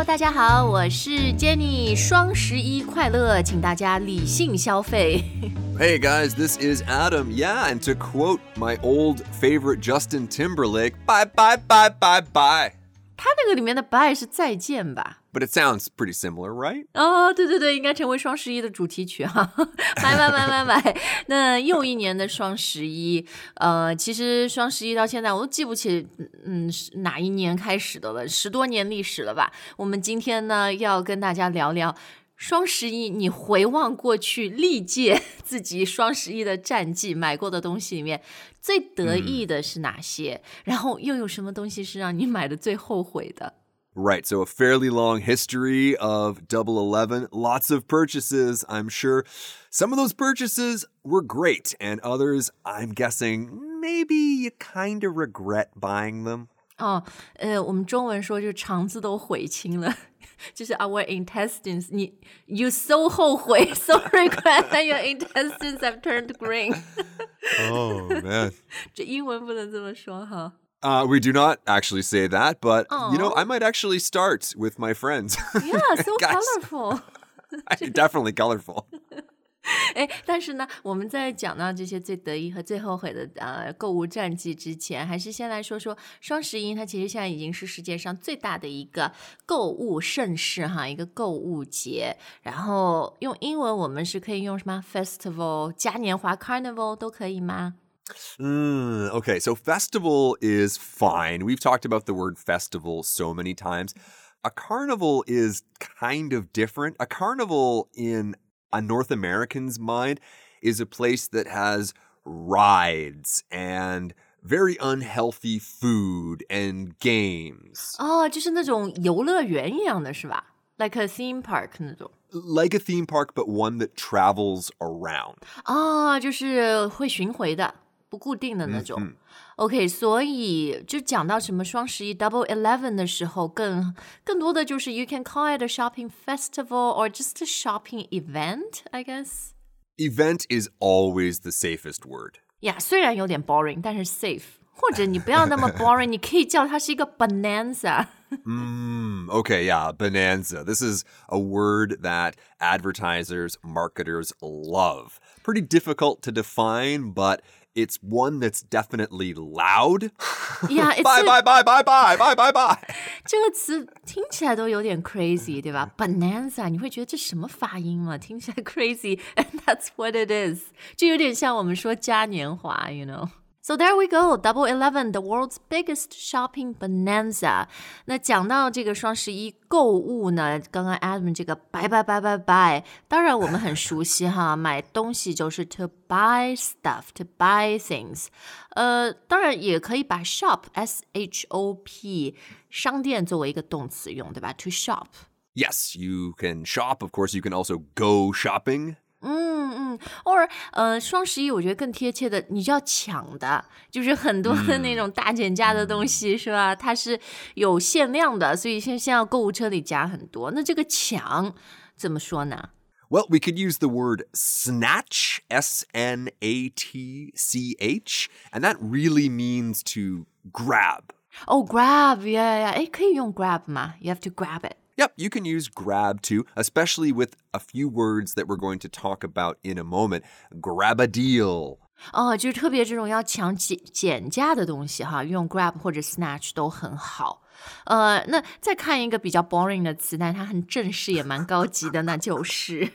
Hello，大家好，我是 Jenny，双十一快乐，请大家理性消费。 Hey guys, this is Adam. Yeah, and to quote my old favorite Justin Timberlake, bye bye bye bye bye. 它那个里面的 bye 是再见吧？But it sounds pretty similar, right? 哦，对对对，应该成为双十一的主题曲 哈！买买买买买！那又一年的双十一，呃，其实双十一到现在我都记不起，嗯，是哪一年开始的了，十多年历史了吧？我们今天呢要跟大家聊聊双十一，你回望过去历届自己双十一的战绩买过的东西里面，最得意的是哪些？然后又有什么东西是让你买的最后悔的？ Right, so a fairly long history of Double Eleven, lots of purchases, I'm sure. Some of those purchases were great, and others, I'm guessing, maybe you kind of regret buying them. 哦，呃，我们中文说就是肠子都悔青了，就是 our intestines，你 you so 后悔，so regret that your intestines have turned green 。 Oh, man. 这英文不能这么说哈。 Uh, we do not actually say that, but you know, Aw. I might actually start with my friends. Yeah, so Guys. colorful。 Definitely colorful. 哎，但是呢，我们在讲到这些最得意和最后悔的呃购物战绩之前，还是先来说说双十一。它其实现在已经是世界上最大的一个购物盛事哈，一个购物节。然后用英文我们是可以用什么 festival、嘉年华 carnival 都可以吗？嗯 okay, so festival is fine. We've talked about the word festival so many times. A carnival is kind of different. A carnival, in a North American's mind, is a place that has rides and very unhealthy food and games. 哦，就是那种游乐园一样的是吧？Like a theme park 那种。 Like a theme park, but one that travels around. 啊，就是会巡回的， 不固定的那种。OK，所以就讲到什么双十一 Double Eleven 的时候，更更多的就是 you can call it a shopping festival or just a shopping event, I guess. Event is always the safest word. 呀、虽然有点 boring，但是 safe。或者你不要那么 boring，你可以叫它是一个 bonanza。 Mm, okay, yeah, bonanza. This is a word that advertisers, marketers love. Pretty difficult to define, but it's one that's definitely loud. Yeah, it's bye, a- bye, bye, bye, bye, bye, bye, bye. 这个词听起来都有点 crazy，对吧？bonanza，你会觉得这什么发音吗？听起来 crazy，and that's what it is，就有点像我们说嘉年华，you know。 So there we go, Double Eleven, the world's biggest shopping bonanza。那讲到这个双十一购物呢，刚刚 Adam 这个 buy buy buy buy buy，当然我们很熟悉哈，买东西就是 to buy stuff, to buy things。呃，当然也可以把 shop s h o p 商店作为一个动词用，对吧？To shop。 Yes, you can shop. Of course, you can also go shopping. 嗯嗯，or 呃，双十一我觉得更贴切的，你就要抢的，就是很多的那种大减价的东西，是吧？它是有限量的，所以现现在购物车里加很多。那这个抢怎么说呢？Well, we could use the word snatch, S N A T C H, and that really means to grab. 哦、g r a b 呀呀，哎，可以用 grab 吗？You have to grab it。Yep, you can use grab too, especially with a few words that we're going to talk about in a moment. Grab a deal. 哦，就是特别这种要抢减减价的东西哈，用 grab 或者 snatch 都很好。呃，那再看一个比较 boring 的词，但它很正式也蛮高级的，那就是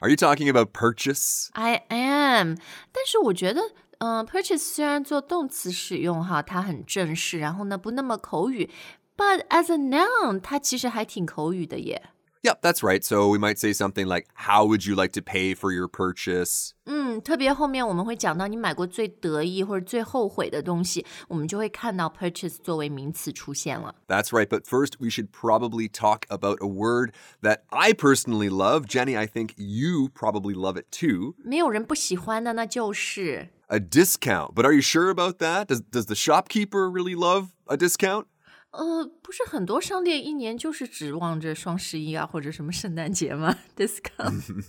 Are you talking about purchase? I am。但是我觉得，嗯、p u r c h a s e 虽然做动词使用哈，它很正式，然后呢不那么口语 ，but as a noun，它其实还挺口语的耶。 Yep, that's right. So we might say something like, How would you like to pay for your purchase? 嗯，特别后面我们会讲到你买过最得意或者最后悔的东西，我们就会看到 purchase 作为名词出现了。 That's right. But first, we should probably talk about a word that I personally love. Jenny, I think you probably love it too. 没有人不喜欢的，那就是 A discount. But are you sure about that? Does, does the shopkeeper really love a discount? 呃，不是很多商店一年就是指望着双十一啊，或者什么圣诞节吗？discount，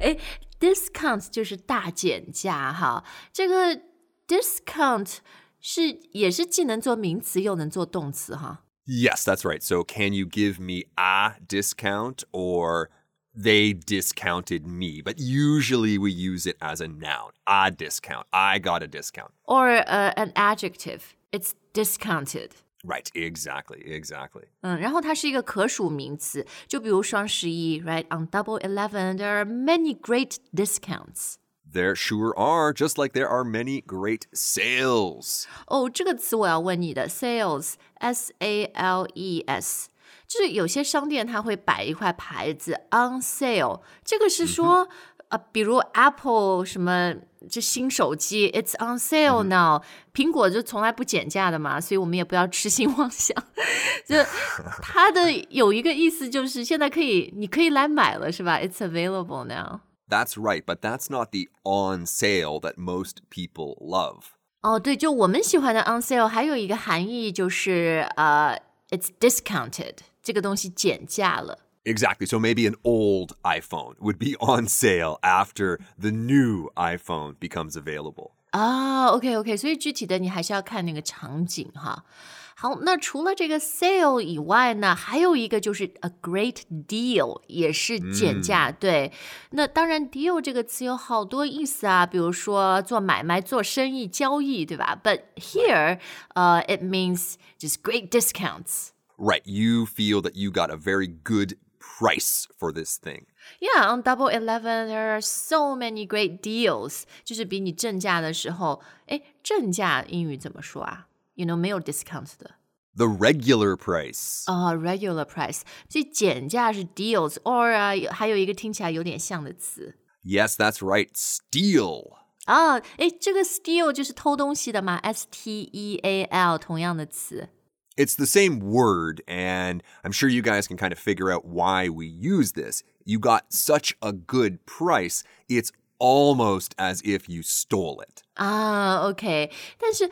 哎，discount 就是大减价哈。这个 discount 是也是既能做名词又能做动词哈。 Yes, that's right. So can you give me a discount or they discounted me? But usually we use it as a noun. A discount. I got a discount. Or uh, an adjective. It's discounted. Right, exactly, exactly. 嗯，然后它是一个可数名词，就比如双十一，right? On Double Eleven, there are many great discounts. There sure are, just like there are many great sales. 哦，这个词我要问你的，sales，s a l e s，就是有些商店它会摆一块牌子 on sale，这个是说、 呃，比如 Apple 什么这新手机，it's on sale now，、苹果就从来不减价的嘛，所以我们也不要痴心妄想。就它的有一个意思就是现在可以，你可以来买了，是吧？It's available now。 That's right, but that's not the on sale that most people love. 哦，对，就我们喜欢的 on sale 还有一个含义就是呃，it's discounted，这个东西减价了。 Exactly. So maybe an old iPhone would be on sale after the new iPhone becomes available. 啊，OK OK，所以具体的你还是要看那个场景哈。好，那除了这个 sale 以外呢，还有一个就是 a great deal，也是减价。对，那当然 deal 这个词有好多意思啊，比如说做买卖、做生意、交易，对吧？But here，呃、i t means just great discounts。 Right. You feel that you got a very good price for this thing. Yeah, on Double Eleven there are so many great deals。就是比你正价的时候，哎，正价英语怎么说啊？You know，没有 discount 的。 The regular price. 啊、r e g u l a r price，所以减价是 deals，or 啊，还有一个听起来有点像的词 Yes, that's right. Steal. 啊，诶，这个 steal 就是偷东西的嘛，s t e a l，同样的词。 It's the same word, and I'm sure you guys can kind of figure out why we use this. You got such a good price, it's almost as if you stole it. 啊，OK，但是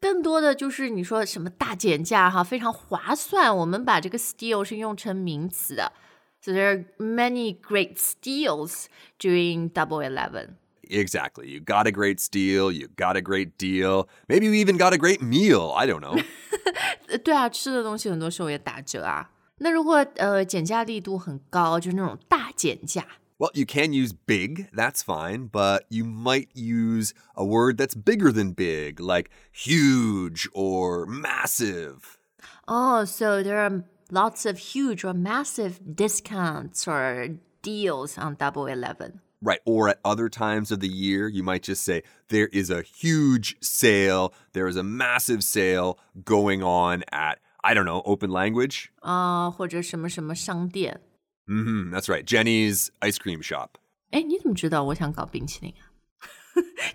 更多的就是你说什么大减价哈，非常划算，我们把这个 steal 是用成名词的。So there are many great steals during Double Eleven. Exactly. You got a great steal, you got a great deal, maybe you even got a great meal. I don't know. 呃，对啊，吃的东西很多时候也打折啊。那如果呃减价力度很高，就是那种大减价 Well, you can use big, that's fine, but you might use a word that's bigger than big, like huge or massive. Oh, so there are lots of huge or massive discounts or deals on Double Eleven. Right. Or at other times of the year, you might just say, there is a huge sale, there is a massive sale going on at, I don't know, open language. 啊、或者什么什么商店。 hmm that's right. Jenny's ice cream shop. 哎，你怎么知道我想搞冰淇淋啊？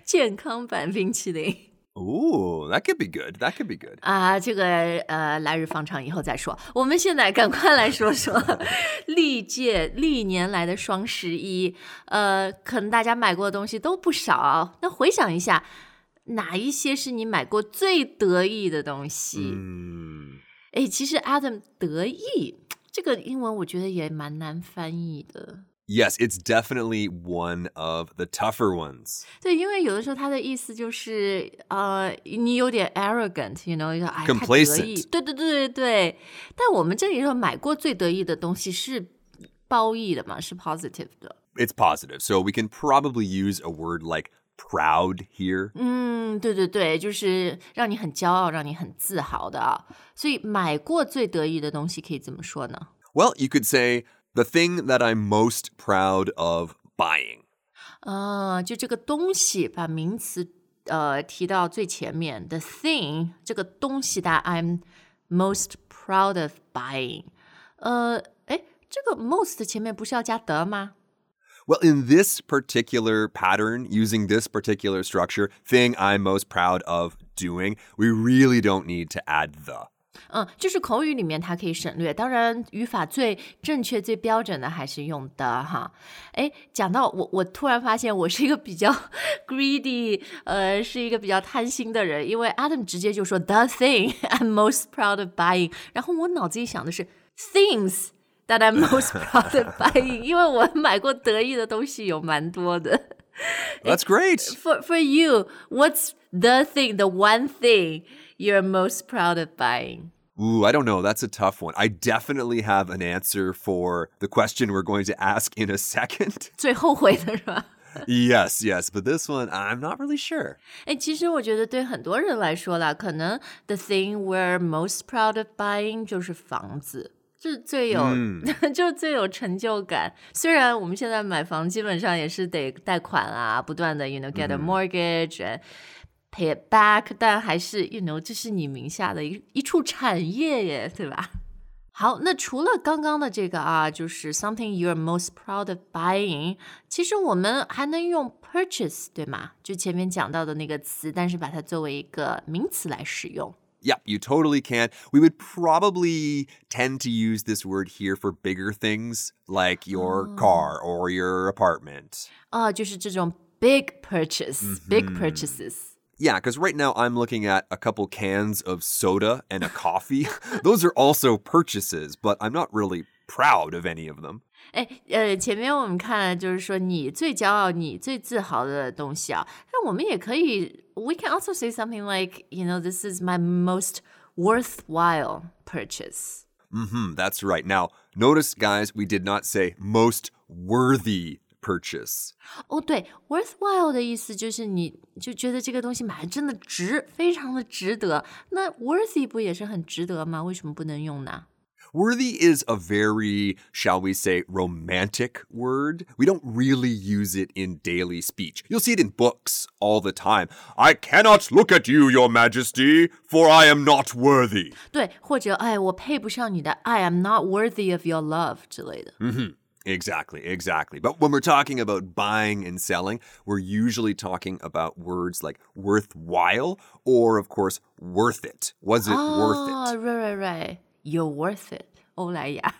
健康版冰淇淋 Ooh, that could be good. That could be good. 啊，这个呃，来日方长，以后再说。我们现在赶快来说说历届历年来的双十一，呃，可能大家买过的东西都不少。那回想一下，哪一些是你买过最得意的东西？Mm. 哎、其实 Adam 得意这个英文我觉得也蛮难翻译的。Yes, it's definitely one of the tougher ones. 对，因为有的时候它的意思就是，呃，你有点 arrogant，you know，就哎太得 Complacent 意，对对对对对。但我们这里说买过最得意的东西是褒义的嘛，是 positive 的。 It's positive. So we can probably use a word like proud here. 嗯，对对对，就是让你很骄傲，让你很自豪的啊。所以买过最得意的东西可以怎么说呢？ Well, you could say the thing that I'm most proud of buying. 啊，就这个东西，把名词呃提到最前面，the thing 这个东西的 I'm most proud of buying。呃，哎，这个 most 前面不是要加的吗？ Well, in this particular pattern, using this particular structure, thing I'm most proud of doing, we really don't need to add the. 嗯，就是口语里面它可以省略，当然语法最正确、最标准的还是用的哈。哎，讲到我，我突然发现我是一个比较 greedy，呃，是一个比较贪心的人，因为 Adam 直接就说 the thing I'm most proud of buying，然后我脑子里想的是 things that I'm most proud of buying，因为我买过得意的东西有蛮多的。That's great. For for you, what's the thing, the one thing you're most proud of buying? Ooh, I don't know. That's a tough one. I definitely have an answer for the question we're going to ask in a second. 最后悔的是吧？ yes, yes, but this one I'm not really sure. 哎，其实我觉得对很多人来说啦，可能 the thing we're most proud of buying 就是房子。 就是最有，就是最有成就感。虽然我们现在买房基本上也是得贷款啊，不断的，you know get a mortgage and pay it back，但还是，you know 这是你名下的一一处产业耶，对吧？好，那除了刚刚的这个啊，就是 something you're most proud of buying，其实我们还能用 purchase，对吗？就前面讲到的那个词，但是把它作为一个名词来使用。Yep, you totally can. We would probably tend to use this word here for bigger things like your car or your apartment. 啊，就是这种 big purchase，big purchases。 Yeah, because right now I'm looking at a couple cans of soda and a coffee. Those are also purchases, but I'm not really proud of any of them. 哎，呃，前面我们看了，就是说你最骄傲、你最自豪的东西啊，但我们也可以，we can also say something like, you know, this is my most worthwhile purchase. hmm that's right. Now, notice, guys, we did not say most worthy purchase. 哦，对，worthwhile 的意思就是你就觉得这个东西买的真的值，非常的值得。那 worthy 不也是很值得吗？为什么不能用呢？ Worthy is a very, shall we say, romantic word. We don't really use it in daily speech. You'll see it in books all the time. I cannot look at you, your majesty, for I am not worthy. 对，或者哎，我配不上你的，I am not worthy of your love 之类的。 Exactly, exactly. But when we're talking about buying and selling, we're usually talking about words like worthwhile or, of course, worth it. Was it worth it? 哦，right right right, you're worth it，欧莱雅，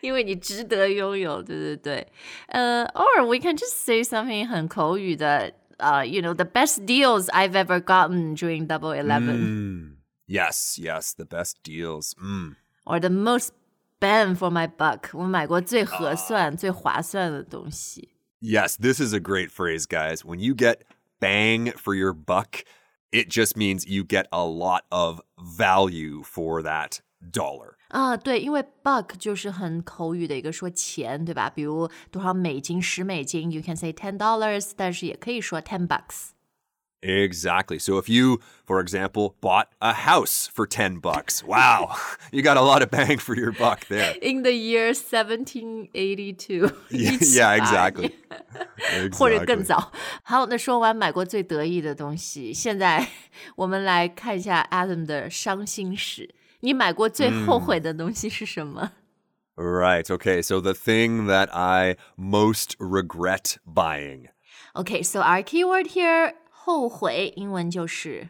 因为你值得拥有，对对对。呃、uh,，or we can just say something 很口语的，呃、uh,，you know the best deals I've ever gotten during Double Eleven。 Yes, yes, the best deals. Mm. or the most bang for my buck，我买过最合算、最划算的东西。 Yes, this is a great phrase, guys. When you get bang for your buck, it just means you get a lot of value for that dollar. 啊，对，因为 buck 就是很口语的一个说钱，对吧？比如多少美金、十美金，you can say ten dollars，但是也可以说 ten bucks。 Exactly. So if you, for example, bought a house for 10 bucks, wow, you got a lot of bang for your buck there. In the year seventeen eighty two， Yeah, yeah, exactly. 或者更 Exactly. 早。好，那说完买过最得意的东西，现在我们来看一下 Adam 的伤心史。 你买过最后悔的东西是什么？ Right. Okay. So the thing that I most regret buying Okay, so our keyword here 后悔，英文就是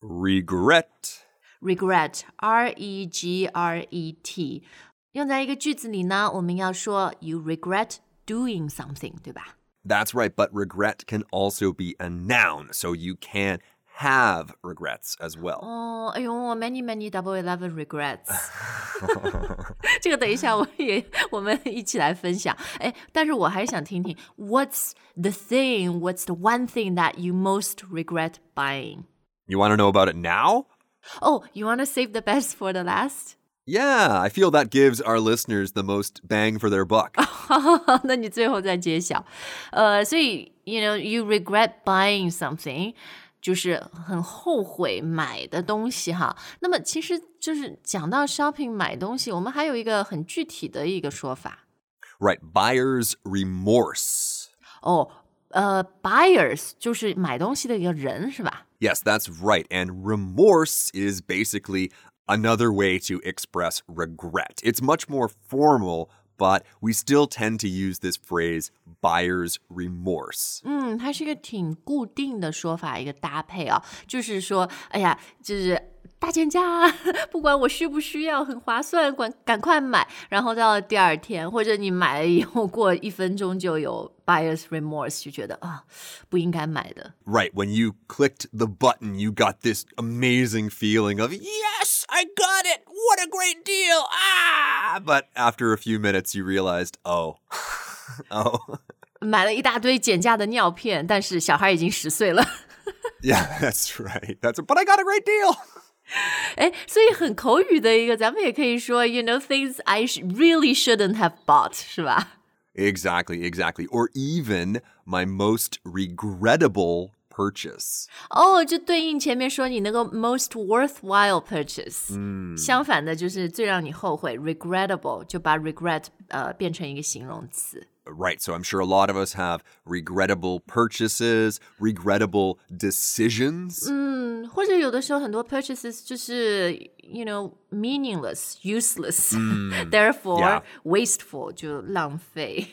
regret. regret, R E G R E T。用在一个句子里呢，我们要说 you regret doing something，对吧？ That's right. But regret can also be a noun. So you can have regrets as well. 哦，哎呦，我 many many double eleven regrets。这个等一下我也我们一起来分享。哎，但是我还是想听听，What's the thing? What's the one thing that you most regret buying? You want to know about it now? Oh, you want to save the best for the last? Yeah, I feel that gives our listeners the most bang for their buck. 那你最后再揭晓。呃，所以 you know you regret buying something， 就是很后悔买的东西哈。那么其实就是讲到 shopping 买东西，我们还有一个很具体的一个说法 right. Buyer's remorse. 哦。呃，buyers 就是买东西的一个人是吧？ Yes, that's right. And remorse is basically another way to express regret. It's much more formal, but we still tend to use this phrase buyer's remorse. 嗯，它是一个挺固定的说法，一个搭配啊，就是说，哎呀，就是大减价啊，不管我需不需要，很划算，赶赶快买。然后到了第二天，或者你买了以后过一分钟就有 buyer's remorse，就觉得啊，不应该买的。 Right, when you clicked the button, you got this amazing feeling of, yes, I got it. What a great deal. Ah! But after a few minutes, you realized, oh, oh. 买了一大堆减价的尿片，但是小孩已经十岁了。 Yeah, that's right. That's but I got a great deal. 哎，所以很口语的一个，咱们也可以说，you know things I really shouldn't have bought，是吧？Exactly, exactly. Or even my most regrettable purchase. 哦，就对应前面说你那个 most worthwhile purchase。嗯，相反的就是最让你后悔，regrettable 就把 regret 呃变成一个形容词。Right. So I'm sure a lot of us have regrettable purchases, regrettable decisions. 嗯，或者有的时候很多 purchases 就是 you know meaningless, useless, therefore yeah. wasteful 就浪费。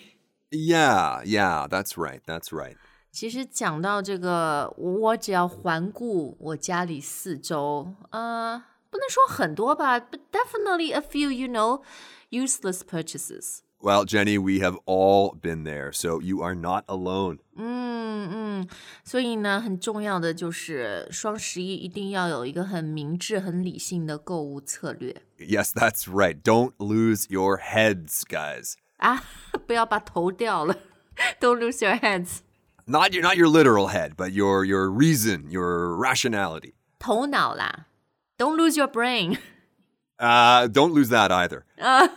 Yeah, yeah, that's right. That's right. 其实讲到这个，我只要环顾我家里四周，呃，不能说很多吧，but definitely a few, you know, useless purchases. Well, Jenny, we have all been there, so you are not alone. 嗯嗯，所以呢，很重要的就是双十一一定要有一个很明智、很理性的购物策略。Yes, that's right. Don't lose your heads, guys. 啊，不要把头掉了。Don't lose your heads not your not your literal head, but your your reason, your rationality. 头脑啦，Don't lose your brain. Uh, don't lose that either. Uh,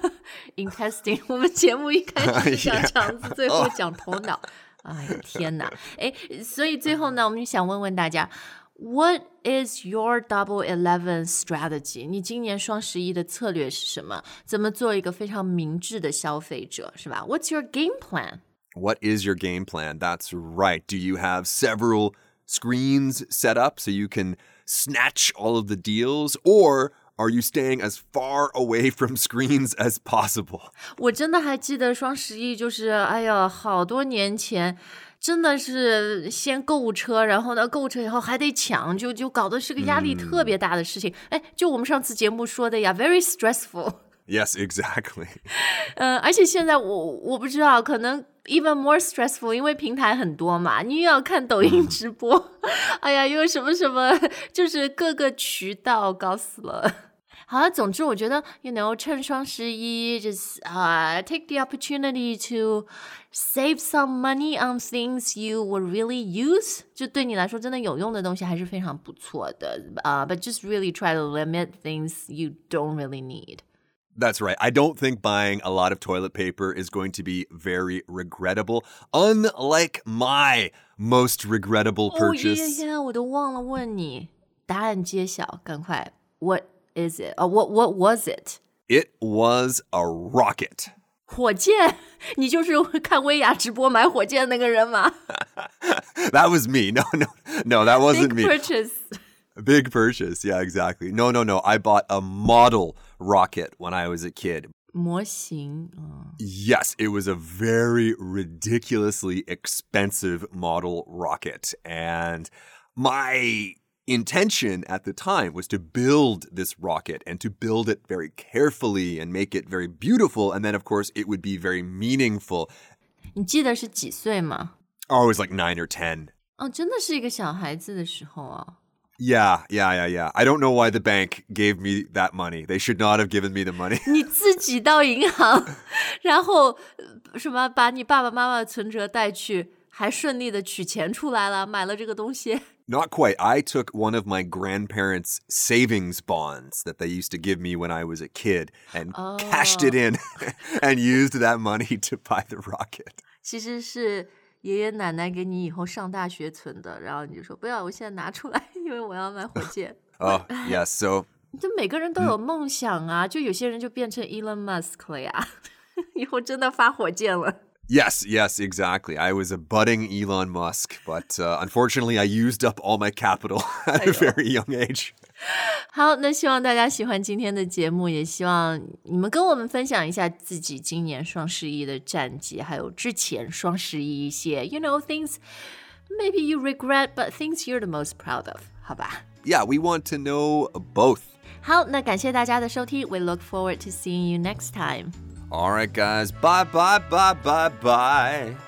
intestine. 我们节目一开始讲肠子，最后讲头脑。哎呀，天哪！哎，所以最后呢，我们就想问问大家，What is your Double Eleven strategy？你今年双十一的策略是什么？怎么做一个非常明智的消费者，是吧？What's your game plan？what is your game plan? That's right. Do you have several screens set up so you can snatch all of the deals? Or are you staying as far away from screens as possible? 我真的还记得双十一，就是哎呀，好多年前，真的是先购物车，然后呢，购物车以后还得抢，就就搞得是个压力特别大的事情。哎、嗯，就我们上次节目说的呀，very stressful。Yes, exactly. 呃，而且现在我我不知道，可能 even more stressful，因为平台很多嘛，你又要看抖音直播，哎呀，又什么什么，就是各个渠道搞死了。好了，总之我觉得，you know，趁双十一，just 啊、uh,，take the opportunity to save some money on things you will really use，就对你来说真的有用的东西还是非常不错的啊。Uh, but just really try to limit things you don't really need. That's right. I don't think buying a lot of toilet paper is going to be very regrettable, unlike my most regrettable purchase. What is it? Uh, what what was it? It was a rocket. 火箭，你就是看薇娅直播买火箭那个人吗？That was me. No, no, no, that wasn't Big me. Purchase. Big purchase. Yeah, exactly. No, no, no. I bought a model rocket when I was a kid. 模型. Yes, it was a very ridiculously expensive model rocket. And my intention at the time was to build this rocket and to build it very carefully and make it very beautiful. And then, of course, it would be very meaningful. 你记得是几岁吗？ Oh, I was like nine or ten. 哦，真的是一个小孩子的时候啊。 Yeah, yeah, yeah, yeah. I don't know why the bank gave me that money. They should not have given me the money. 你自己到银行，然后什么把你爸爸妈妈的存折带去，还顺利的取钱出来了，买了这个东西。 Not quite. I took one of my grandparents' savings bonds that they used to give me when I was a kid and cashed it in and used that money to buy the rocket. 其实是 爷爷奶奶给你以后上大学存的，然后你就说不要，我现在拿出来，因为我要买火箭。Oh, yes. So 就每个人都有梦想啊，就有些人就变成 Elon Musk 了呀，以后真的发火箭了。Yes, yes, exactly. I was a budding Elon Musk, but uh, unfortunately, I used up all my capital at a very young age. 好，那希望大家喜欢今天的节目，也希望你们跟我们分享一下自己今年双十一的战绩，还有之前双十一一些，you know things maybe you regret, but things you're the most proud of，好吧？ Yeah, we want to know both. 好，那感谢大家的收听，we look forward to seeing you next time。 All right, guys. Bye, bye, bye, bye, bye.